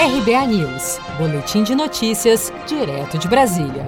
RBA News, Boletim de Notícias, direto de Brasília.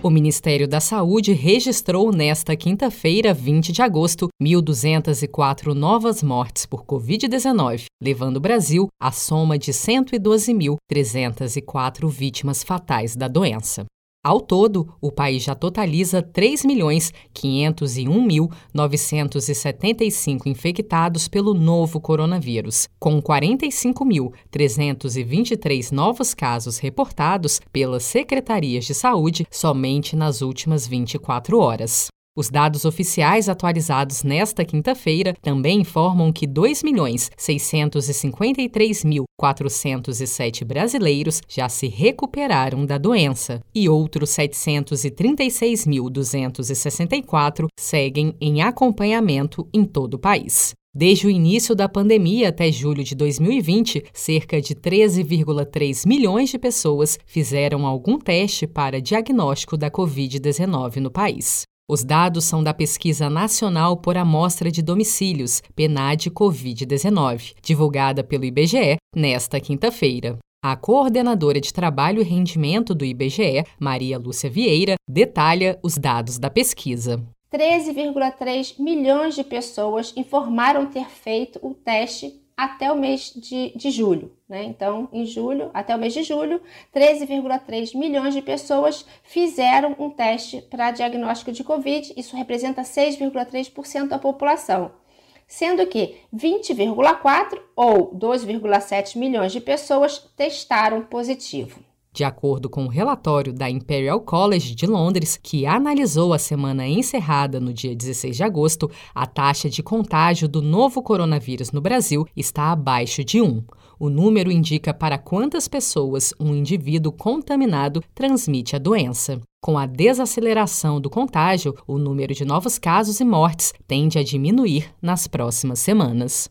O Ministério da Saúde registrou nesta quinta-feira, 20 de agosto, 1.204 novas mortes por Covid-19, levando o Brasil à soma de 112.304 vítimas fatais da doença. Ao todo, o país já totaliza 3.501.975 infectados pelo novo coronavírus, com 45.323 novos casos reportados pelas secretarias de saúde somente nas últimas 24 horas. Os dados oficiais atualizados nesta quinta-feira também informam que 2.653.407 brasileiros já se recuperaram da doença e outros 736.264 seguem em acompanhamento em todo o país. Desde o início da pandemia até julho de 2020, cerca de 13,3 milhões de pessoas fizeram algum teste para diagnóstico da Covid-19 no país. Os dados são da Pesquisa Nacional por Amostra de Domicílios, PNAD Covid-19, divulgada pelo IBGE nesta quinta-feira. A coordenadora de Trabalho e Rendimento do IBGE, Maria Lúcia Vieira, detalha os dados da pesquisa. 13,3 milhões de pessoas informaram ter feito o teste até o mês de, de julho. Né? Então, em julho, até o mês de julho, 13,3 milhões de pessoas fizeram um teste para diagnóstico de Covid. Isso representa 6,3% da população. Sendo que 20,4 ou 2,7 milhões de pessoas testaram positivo. De acordo com o um relatório da Imperial College de Londres, que analisou a semana encerrada no dia 16 de agosto, a taxa de contágio do novo coronavírus no Brasil está abaixo de 1. O número indica para quantas pessoas um indivíduo contaminado transmite a doença. Com a desaceleração do contágio, o número de novos casos e mortes tende a diminuir nas próximas semanas.